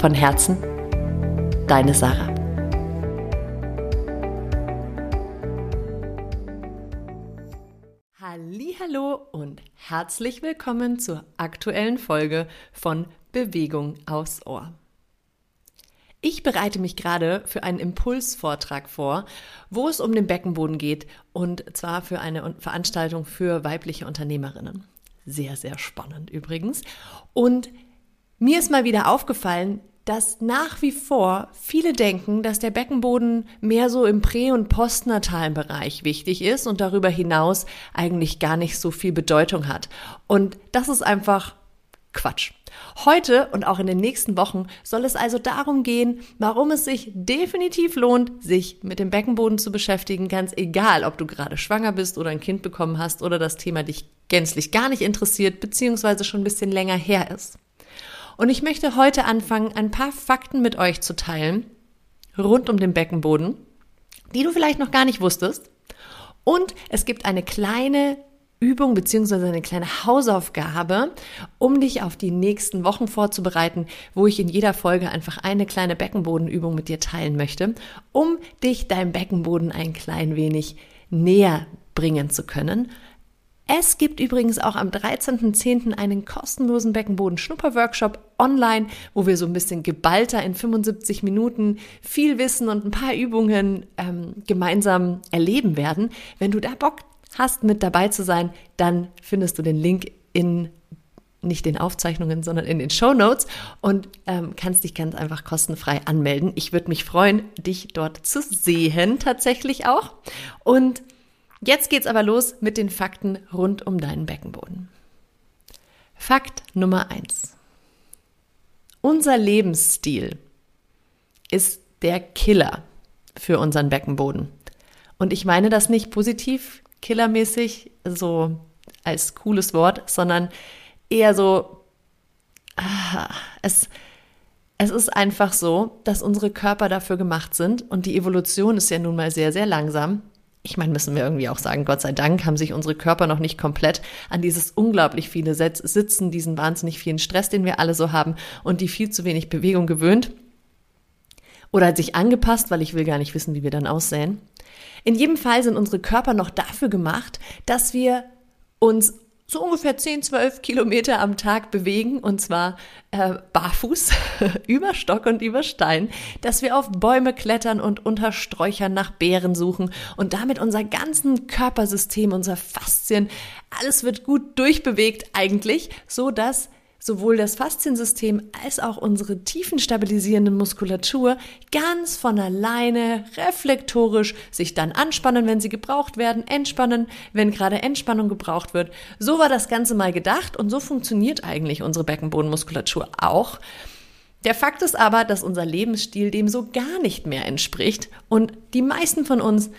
Von Herzen, deine Sarah. Hallo und herzlich willkommen zur aktuellen Folge von Bewegung aus Ohr. Ich bereite mich gerade für einen Impulsvortrag vor, wo es um den Beckenboden geht und zwar für eine Veranstaltung für weibliche Unternehmerinnen. Sehr, sehr spannend übrigens. Und mir ist mal wieder aufgefallen, dass nach wie vor viele denken, dass der Beckenboden mehr so im prä- und postnatalen Bereich wichtig ist und darüber hinaus eigentlich gar nicht so viel Bedeutung hat. Und das ist einfach Quatsch. Heute und auch in den nächsten Wochen soll es also darum gehen, warum es sich definitiv lohnt, sich mit dem Beckenboden zu beschäftigen, ganz egal, ob du gerade schwanger bist oder ein Kind bekommen hast oder das Thema dich gänzlich gar nicht interessiert, beziehungsweise schon ein bisschen länger her ist. Und ich möchte heute anfangen, ein paar Fakten mit euch zu teilen rund um den Beckenboden, die du vielleicht noch gar nicht wusstest. Und es gibt eine kleine Übung beziehungsweise eine kleine Hausaufgabe, um dich auf die nächsten Wochen vorzubereiten, wo ich in jeder Folge einfach eine kleine Beckenbodenübung mit dir teilen möchte, um dich deinem Beckenboden ein klein wenig näher bringen zu können. Es gibt übrigens auch am 13.10. einen kostenlosen Beckenboden-Schnupper-Workshop online, wo wir so ein bisschen geballter in 75 Minuten viel Wissen und ein paar Übungen ähm, gemeinsam erleben werden. Wenn du da Bock hast, mit dabei zu sein, dann findest du den Link in nicht den Aufzeichnungen, sondern in den Show Notes und ähm, kannst dich ganz einfach kostenfrei anmelden. Ich würde mich freuen, dich dort zu sehen, tatsächlich auch. Und Jetzt geht's aber los mit den Fakten rund um deinen Beckenboden. Fakt Nummer eins: Unser Lebensstil ist der Killer für unseren Beckenboden. Und ich meine das nicht positiv, killermäßig, so als cooles Wort, sondern eher so, ah, es, es ist einfach so, dass unsere Körper dafür gemacht sind und die Evolution ist ja nun mal sehr, sehr langsam, ich meine, müssen wir irgendwie auch sagen, Gott sei Dank haben sich unsere Körper noch nicht komplett an dieses unglaublich viele Sitzen, diesen wahnsinnig vielen Stress, den wir alle so haben und die viel zu wenig Bewegung gewöhnt. Oder hat sich angepasst, weil ich will gar nicht wissen, wie wir dann aussehen. In jedem Fall sind unsere Körper noch dafür gemacht, dass wir uns so ungefähr 10, 12 Kilometer am Tag bewegen und zwar äh, barfuß über Stock und über Stein, dass wir auf Bäume klettern und unter Sträuchern nach Beeren suchen und damit unser ganzen Körpersystem, unser Faszien, alles wird gut durchbewegt eigentlich, so dass sowohl das Fasziensystem als auch unsere tiefenstabilisierende Muskulatur ganz von alleine reflektorisch sich dann anspannen, wenn sie gebraucht werden, entspannen, wenn gerade Entspannung gebraucht wird. So war das Ganze mal gedacht und so funktioniert eigentlich unsere Beckenbodenmuskulatur auch. Der Fakt ist aber, dass unser Lebensstil dem so gar nicht mehr entspricht und die meisten von uns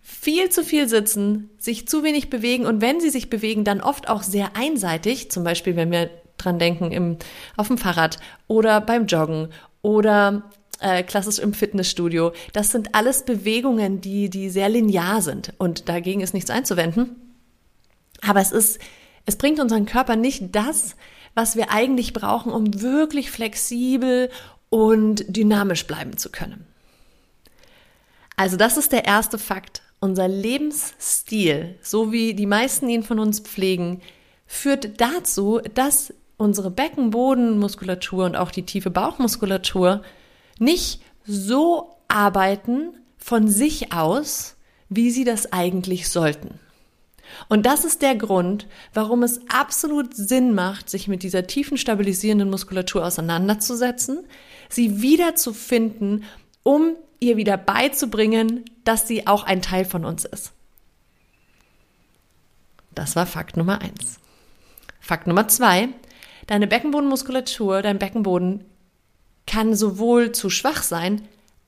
viel zu viel sitzen, sich zu wenig bewegen und wenn sie sich bewegen, dann oft auch sehr einseitig. Zum Beispiel, wenn wir dran denken im, auf dem Fahrrad oder beim Joggen oder äh, klassisch im Fitnessstudio. Das sind alles Bewegungen, die, die sehr linear sind und dagegen ist nichts einzuwenden. Aber es ist, es bringt unseren Körper nicht das, was wir eigentlich brauchen, um wirklich flexibel und dynamisch bleiben zu können. Also das ist der erste Fakt. Unser Lebensstil, so wie die meisten ihn von uns pflegen, führt dazu, dass unsere Beckenbodenmuskulatur und auch die tiefe Bauchmuskulatur nicht so arbeiten von sich aus, wie sie das eigentlich sollten. Und das ist der Grund, warum es absolut Sinn macht, sich mit dieser tiefen stabilisierenden Muskulatur auseinanderzusetzen, sie wiederzufinden, um ihr wieder beizubringen, dass sie auch ein Teil von uns ist. Das war Fakt Nummer eins. Fakt Nummer zwei, Deine Beckenbodenmuskulatur, dein Beckenboden kann sowohl zu schwach sein,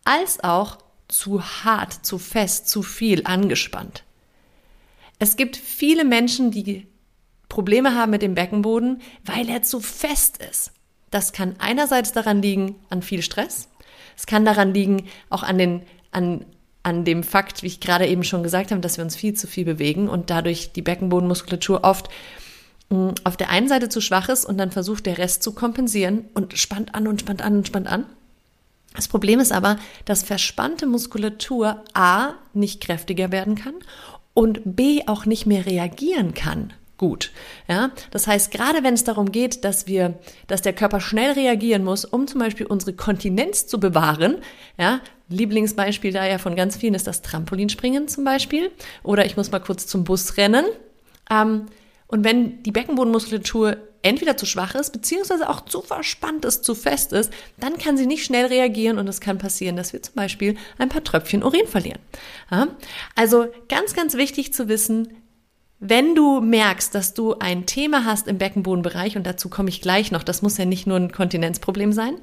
als auch zu hart, zu fest, zu viel angespannt. Es gibt viele Menschen, die Probleme haben mit dem Beckenboden, weil er zu fest ist. Das kann einerseits daran liegen an viel Stress. Es kann daran liegen auch an den, an, an dem Fakt, wie ich gerade eben schon gesagt habe, dass wir uns viel zu viel bewegen und dadurch die Beckenbodenmuskulatur oft auf der einen Seite zu schwach ist und dann versucht der Rest zu kompensieren und spannt an und spannt an und spannt an. Das Problem ist aber, dass verspannte Muskulatur A nicht kräftiger werden kann und B auch nicht mehr reagieren kann gut. Ja, das heißt, gerade wenn es darum geht, dass wir, dass der Körper schnell reagieren muss, um zum Beispiel unsere Kontinenz zu bewahren, ja, Lieblingsbeispiel da ja von ganz vielen ist das Trampolinspringen zum Beispiel, oder ich muss mal kurz zum Bus rennen. Ähm, und wenn die Beckenbodenmuskulatur entweder zu schwach ist, beziehungsweise auch zu verspannt ist, zu fest ist, dann kann sie nicht schnell reagieren und es kann passieren, dass wir zum Beispiel ein paar Tröpfchen Urin verlieren. Also ganz, ganz wichtig zu wissen, wenn du merkst, dass du ein Thema hast im Beckenbodenbereich, und dazu komme ich gleich noch, das muss ja nicht nur ein Kontinenzproblem sein,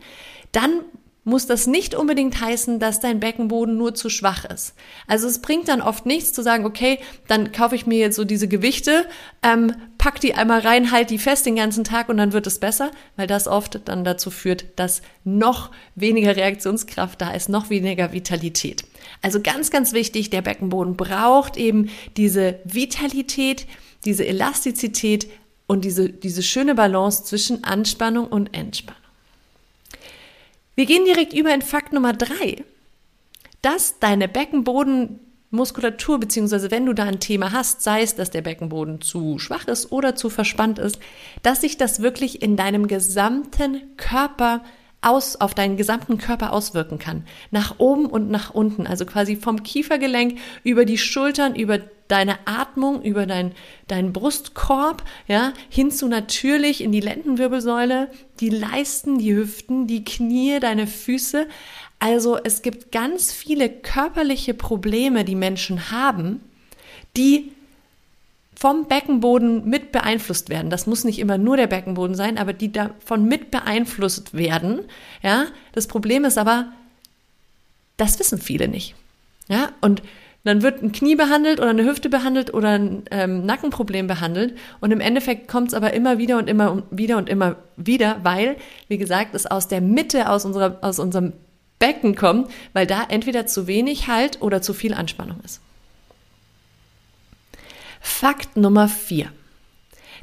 dann muss das nicht unbedingt heißen, dass dein Beckenboden nur zu schwach ist. Also es bringt dann oft nichts zu sagen, okay, dann kaufe ich mir jetzt so diese Gewichte, ähm, pack die einmal rein, halt die fest den ganzen Tag und dann wird es besser, weil das oft dann dazu führt, dass noch weniger Reaktionskraft da ist, noch weniger Vitalität. Also ganz, ganz wichtig, der Beckenboden braucht eben diese Vitalität, diese Elastizität und diese, diese schöne Balance zwischen Anspannung und Entspannung. Wir gehen direkt über in Fakt Nummer drei, dass deine Beckenbodenmuskulatur, beziehungsweise wenn du da ein Thema hast, sei es, dass der Beckenboden zu schwach ist oder zu verspannt ist, dass sich das wirklich in deinem gesamten Körper aus, auf deinen gesamten Körper auswirken kann. Nach oben und nach unten. Also quasi vom Kiefergelenk über die Schultern, über deine Atmung, über dein, deinen Brustkorb, ja, hin zu natürlich in die Lendenwirbelsäule, die Leisten, die Hüften, die Knie, deine Füße. Also es gibt ganz viele körperliche Probleme, die Menschen haben, die vom Beckenboden mit beeinflusst werden. Das muss nicht immer nur der Beckenboden sein, aber die davon mit beeinflusst werden. Ja, das Problem ist aber, das wissen viele nicht. Ja, und dann wird ein Knie behandelt oder eine Hüfte behandelt oder ein ähm, Nackenproblem behandelt. Und im Endeffekt kommt es aber immer wieder und immer wieder und immer wieder, weil, wie gesagt, es aus der Mitte, aus, unserer, aus unserem Becken kommt, weil da entweder zu wenig Halt oder zu viel Anspannung ist. Fakt Nummer vier.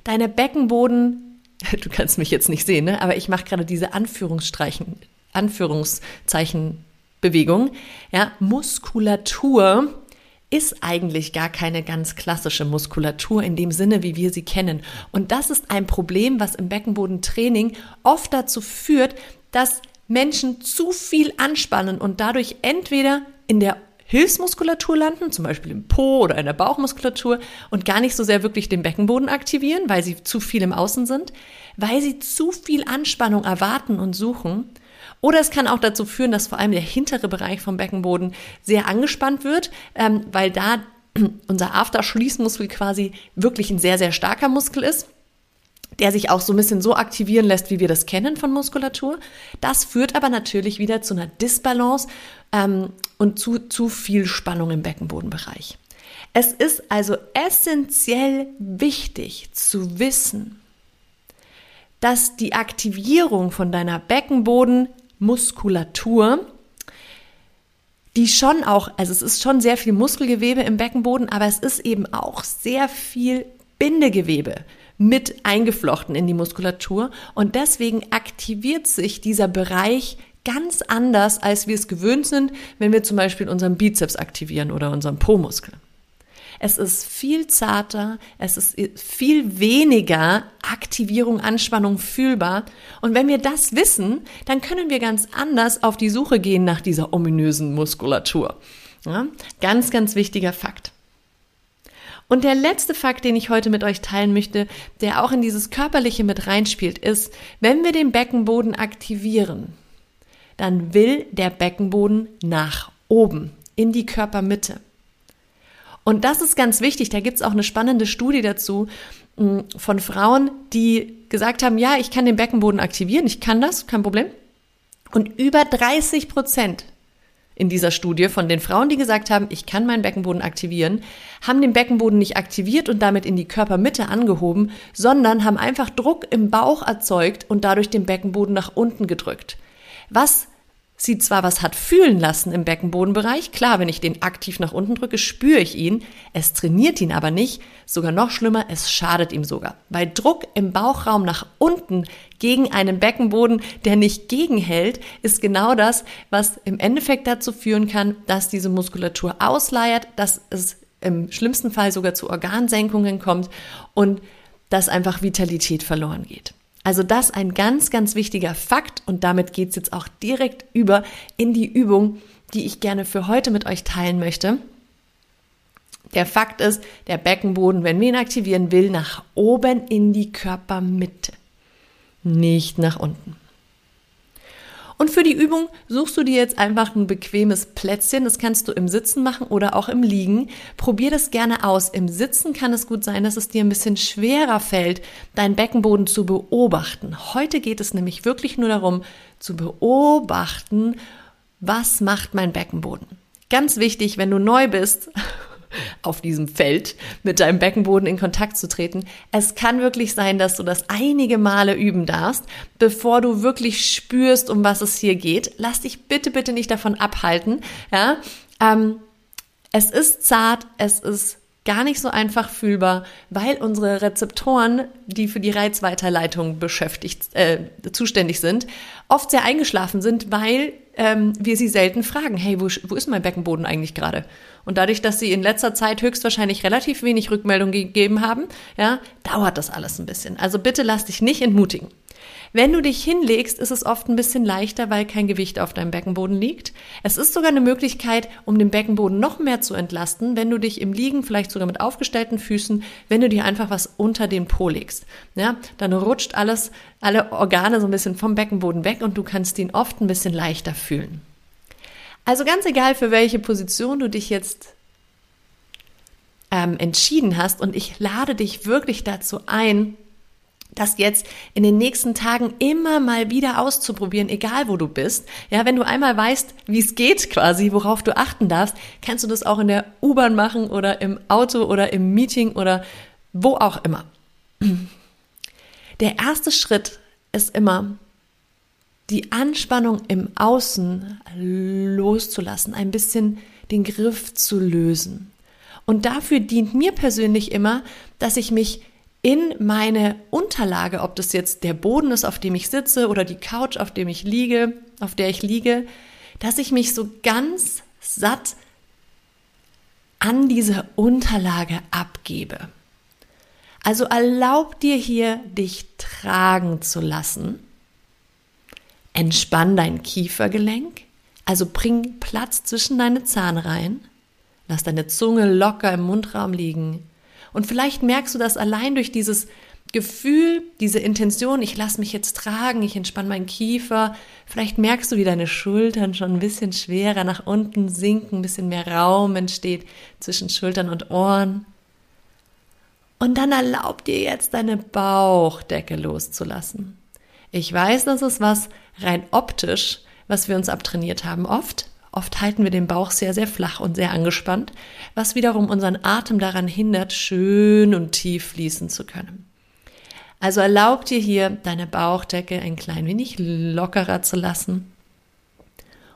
Deine Beckenboden, du kannst mich jetzt nicht sehen, ne? aber ich mache gerade diese Anführungsstreichen, Anführungszeichenbewegung. Ja, Muskulatur ist eigentlich gar keine ganz klassische Muskulatur in dem Sinne, wie wir sie kennen. Und das ist ein Problem, was im Beckenbodentraining oft dazu führt, dass Menschen zu viel anspannen und dadurch entweder in der Hilfsmuskulatur landen, zum Beispiel im Po oder in der Bauchmuskulatur und gar nicht so sehr wirklich den Beckenboden aktivieren, weil sie zu viel im Außen sind, weil sie zu viel Anspannung erwarten und suchen. Oder es kann auch dazu führen, dass vor allem der hintere Bereich vom Beckenboden sehr angespannt wird, ähm, weil da unser Afterschließmuskel quasi wirklich ein sehr, sehr starker Muskel ist der sich auch so ein bisschen so aktivieren lässt, wie wir das kennen von Muskulatur. Das führt aber natürlich wieder zu einer Disbalance ähm, und zu zu viel Spannung im Beckenbodenbereich. Es ist also essentiell wichtig zu wissen, dass die Aktivierung von deiner Beckenbodenmuskulatur, die schon auch, also es ist schon sehr viel Muskelgewebe im Beckenboden, aber es ist eben auch sehr viel Bindegewebe mit eingeflochten in die Muskulatur und deswegen aktiviert sich dieser Bereich ganz anders, als wir es gewöhnt sind, wenn wir zum Beispiel unseren Bizeps aktivieren oder unseren Po-Muskel. Es ist viel zarter, es ist viel weniger Aktivierung, Anspannung fühlbar. Und wenn wir das wissen, dann können wir ganz anders auf die Suche gehen nach dieser ominösen Muskulatur. Ja, ganz, ganz wichtiger Fakt. Und der letzte Fakt, den ich heute mit euch teilen möchte, der auch in dieses Körperliche mit reinspielt, ist, wenn wir den Beckenboden aktivieren, dann will der Beckenboden nach oben, in die Körpermitte. Und das ist ganz wichtig. Da gibt es auch eine spannende Studie dazu mm, von Frauen, die gesagt haben, ja, ich kann den Beckenboden aktivieren, ich kann das, kein Problem. Und über 30 Prozent in dieser Studie von den Frauen, die gesagt haben, ich kann meinen Beckenboden aktivieren, haben den Beckenboden nicht aktiviert und damit in die Körpermitte angehoben, sondern haben einfach Druck im Bauch erzeugt und dadurch den Beckenboden nach unten gedrückt. Was sie zwar was hat fühlen lassen im Beckenbodenbereich, klar, wenn ich den aktiv nach unten drücke, spüre ich ihn, es trainiert ihn aber nicht, sogar noch schlimmer, es schadet ihm sogar. Weil Druck im Bauchraum nach unten gegen einen Beckenboden, der nicht gegenhält, ist genau das, was im Endeffekt dazu führen kann, dass diese Muskulatur ausleiert, dass es im schlimmsten Fall sogar zu Organsenkungen kommt und dass einfach Vitalität verloren geht. Also das ein ganz, ganz wichtiger Fakt und damit geht's jetzt auch direkt über in die Übung, die ich gerne für heute mit euch teilen möchte. Der Fakt ist, der Beckenboden, wenn wir ihn aktivieren, will nach oben in die Körpermitte, nicht nach unten. Und für die Übung suchst du dir jetzt einfach ein bequemes Plätzchen. Das kannst du im Sitzen machen oder auch im Liegen. Probier das gerne aus. Im Sitzen kann es gut sein, dass es dir ein bisschen schwerer fällt, deinen Beckenboden zu beobachten. Heute geht es nämlich wirklich nur darum, zu beobachten, was macht mein Beckenboden. Ganz wichtig, wenn du neu bist auf diesem Feld mit deinem Beckenboden in Kontakt zu treten. Es kann wirklich sein, dass du das einige Male üben darfst, bevor du wirklich spürst, um was es hier geht. Lass dich bitte, bitte nicht davon abhalten. Ja, ähm, es ist zart, es ist gar nicht so einfach fühlbar, weil unsere Rezeptoren, die für die Reizweiterleitung beschäftigt, äh, zuständig sind, oft sehr eingeschlafen sind, weil ähm, wir sie selten fragen, hey, wo, wo ist mein Beckenboden eigentlich gerade? Und dadurch, dass sie in letzter Zeit höchstwahrscheinlich relativ wenig Rückmeldung gegeben haben, ja, dauert das alles ein bisschen. Also bitte lass dich nicht entmutigen. Wenn du dich hinlegst, ist es oft ein bisschen leichter, weil kein Gewicht auf deinem Beckenboden liegt. Es ist sogar eine Möglichkeit, um den Beckenboden noch mehr zu entlasten, wenn du dich im Liegen, vielleicht sogar mit aufgestellten Füßen, wenn du dir einfach was unter den Po legst. Ja, dann rutscht alles, alle Organe so ein bisschen vom Beckenboden weg und du kannst ihn oft ein bisschen leichter fühlen. Also ganz egal, für welche Position du dich jetzt ähm, entschieden hast und ich lade dich wirklich dazu ein, das jetzt in den nächsten Tagen immer mal wieder auszuprobieren, egal wo du bist. Ja, wenn du einmal weißt, wie es geht quasi, worauf du achten darfst, kannst du das auch in der U-Bahn machen oder im Auto oder im Meeting oder wo auch immer. Der erste Schritt ist immer, die Anspannung im Außen loszulassen, ein bisschen den Griff zu lösen. Und dafür dient mir persönlich immer, dass ich mich in meine Unterlage, ob das jetzt der Boden ist, auf dem ich sitze oder die Couch, auf dem ich liege, auf der ich liege, dass ich mich so ganz satt an diese Unterlage abgebe. Also erlaub dir hier, dich tragen zu lassen. Entspann dein Kiefergelenk, also bring Platz zwischen deine Zahnreihen. Lass deine Zunge locker im Mundraum liegen. Und vielleicht merkst du das allein durch dieses Gefühl, diese Intention, ich lasse mich jetzt tragen, ich entspanne meinen Kiefer. Vielleicht merkst du, wie deine Schultern schon ein bisschen schwerer nach unten sinken, ein bisschen mehr Raum entsteht zwischen Schultern und Ohren. Und dann erlaub dir jetzt deine Bauchdecke loszulassen. Ich weiß, das ist was rein optisch, was wir uns abtrainiert haben oft. Oft halten wir den Bauch sehr, sehr flach und sehr angespannt, was wiederum unseren Atem daran hindert, schön und tief fließen zu können. Also erlaub dir hier, deine Bauchdecke ein klein wenig lockerer zu lassen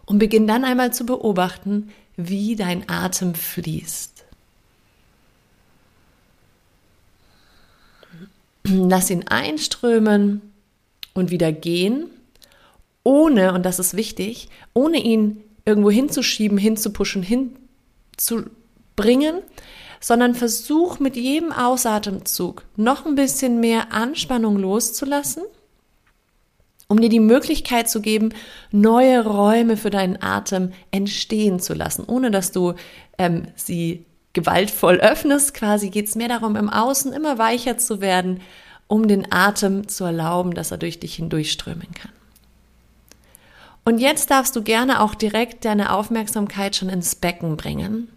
und beginn dann einmal zu beobachten, wie dein Atem fließt. Lass ihn einströmen und wieder gehen, ohne, und das ist wichtig, ohne ihn irgendwo hinzuschieben, hinzupushen, hinzubringen, sondern versuch mit jedem Ausatemzug noch ein bisschen mehr Anspannung loszulassen, um dir die Möglichkeit zu geben, neue Räume für deinen Atem entstehen zu lassen, ohne dass du ähm, sie gewaltvoll öffnest. Quasi geht es mehr darum, im Außen immer weicher zu werden, um den Atem zu erlauben, dass er durch dich hindurchströmen kann. Und jetzt darfst du gerne auch direkt deine Aufmerksamkeit schon ins Becken bringen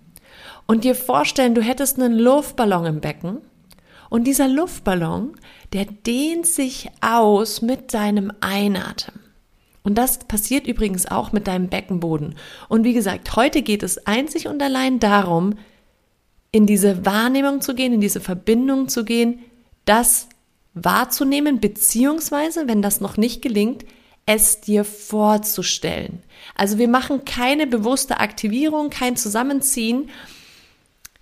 und dir vorstellen, du hättest einen Luftballon im Becken und dieser Luftballon, der dehnt sich aus mit deinem Einatmen. Und das passiert übrigens auch mit deinem Beckenboden. Und wie gesagt, heute geht es einzig und allein darum, in diese Wahrnehmung zu gehen, in diese Verbindung zu gehen, das wahrzunehmen, beziehungsweise, wenn das noch nicht gelingt, es dir vorzustellen. Also wir machen keine bewusste Aktivierung, kein Zusammenziehen,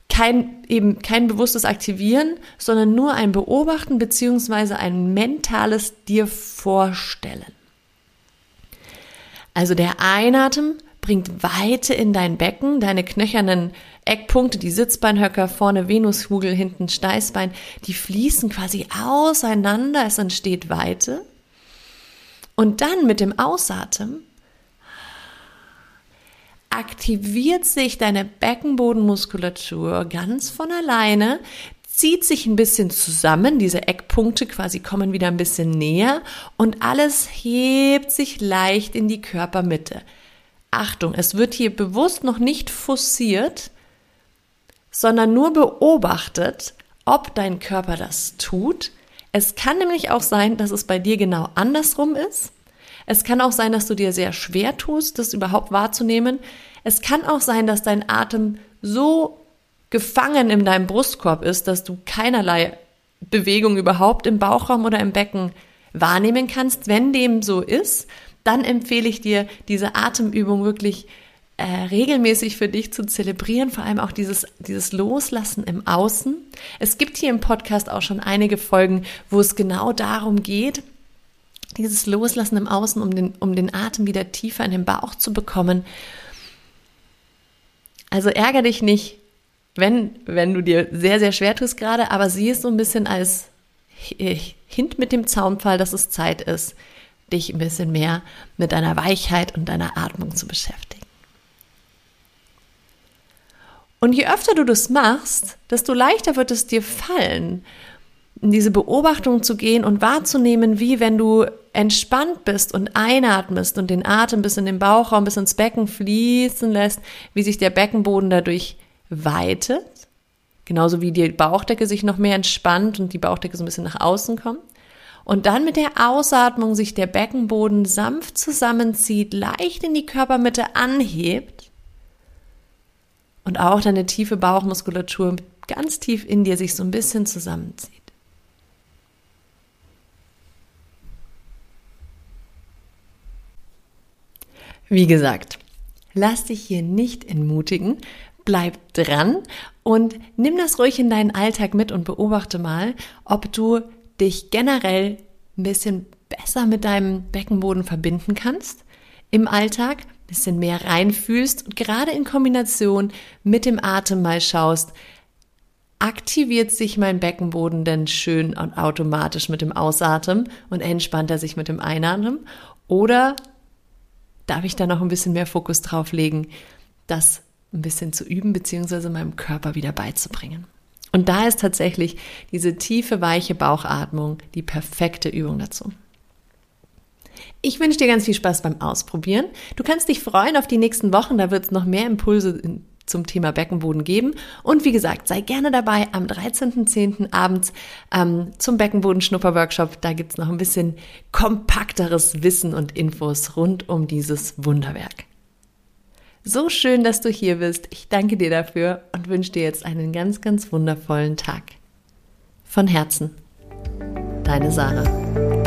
kein, eben kein bewusstes Aktivieren, sondern nur ein Beobachten beziehungsweise ein mentales dir vorstellen. Also der Einatmen bringt Weite in dein Becken, deine knöchernen Eckpunkte, die Sitzbeinhöcker, vorne Venushugel, hinten Steißbein, die fließen quasi auseinander, es entsteht Weite. Und dann mit dem Ausatmen aktiviert sich deine Beckenbodenmuskulatur ganz von alleine, zieht sich ein bisschen zusammen, diese Eckpunkte quasi kommen wieder ein bisschen näher und alles hebt sich leicht in die Körpermitte. Achtung, es wird hier bewusst noch nicht forciert, sondern nur beobachtet, ob dein Körper das tut. Es kann nämlich auch sein, dass es bei dir genau andersrum ist. Es kann auch sein, dass du dir sehr schwer tust, das überhaupt wahrzunehmen. Es kann auch sein, dass dein Atem so gefangen in deinem Brustkorb ist, dass du keinerlei Bewegung überhaupt im Bauchraum oder im Becken wahrnehmen kannst. Wenn dem so ist, dann empfehle ich dir, diese Atemübung wirklich äh, regelmäßig für dich zu zelebrieren, vor allem auch dieses, dieses Loslassen im Außen. Es gibt hier im Podcast auch schon einige Folgen, wo es genau darum geht, dieses Loslassen im Außen, um den, um den Atem wieder tiefer in den Bauch zu bekommen. Also ärger dich nicht, wenn, wenn du dir sehr, sehr schwer tust gerade, aber sieh es so ein bisschen als Hint mit dem Zaunpfahl, dass es Zeit ist, dich ein bisschen mehr mit deiner Weichheit und deiner Atmung zu beschäftigen. Und je öfter du das machst, desto leichter wird es dir fallen, in diese Beobachtung zu gehen und wahrzunehmen, wie wenn du entspannt bist und einatmest und den Atem bis in den Bauchraum, bis ins Becken fließen lässt, wie sich der Beckenboden dadurch weitet, genauso wie die Bauchdecke sich noch mehr entspannt und die Bauchdecke so ein bisschen nach außen kommt. Und dann mit der Ausatmung sich der Beckenboden sanft zusammenzieht, leicht in die Körpermitte anhebt und auch deine tiefe Bauchmuskulatur ganz tief in dir sich so ein bisschen zusammenzieht. Wie gesagt, lass dich hier nicht entmutigen, bleib dran und nimm das ruhig in deinen Alltag mit und beobachte mal, ob du dich generell ein bisschen besser mit deinem Beckenboden verbinden kannst im Alltag, bisschen mehr reinfühlst und gerade in Kombination mit dem Atem mal schaust, aktiviert sich mein Beckenboden denn schön und automatisch mit dem Ausatmen und entspannt er sich mit dem Einatmen oder darf ich da noch ein bisschen mehr Fokus drauf legen, das ein bisschen zu üben, beziehungsweise meinem Körper wieder beizubringen. Und da ist tatsächlich diese tiefe, weiche Bauchatmung die perfekte Übung dazu. Ich wünsche dir ganz viel Spaß beim Ausprobieren. Du kannst dich freuen auf die nächsten Wochen, da wird es noch mehr Impulse zum Thema Beckenboden geben. Und wie gesagt, sei gerne dabei am 13.10. abends ähm, zum Beckenboden-Schnupper-Workshop. Da gibt's noch ein bisschen kompakteres Wissen und Infos rund um dieses Wunderwerk. So schön, dass du hier bist. Ich danke dir dafür und wünsche dir jetzt einen ganz, ganz wundervollen Tag. Von Herzen. Deine Sarah.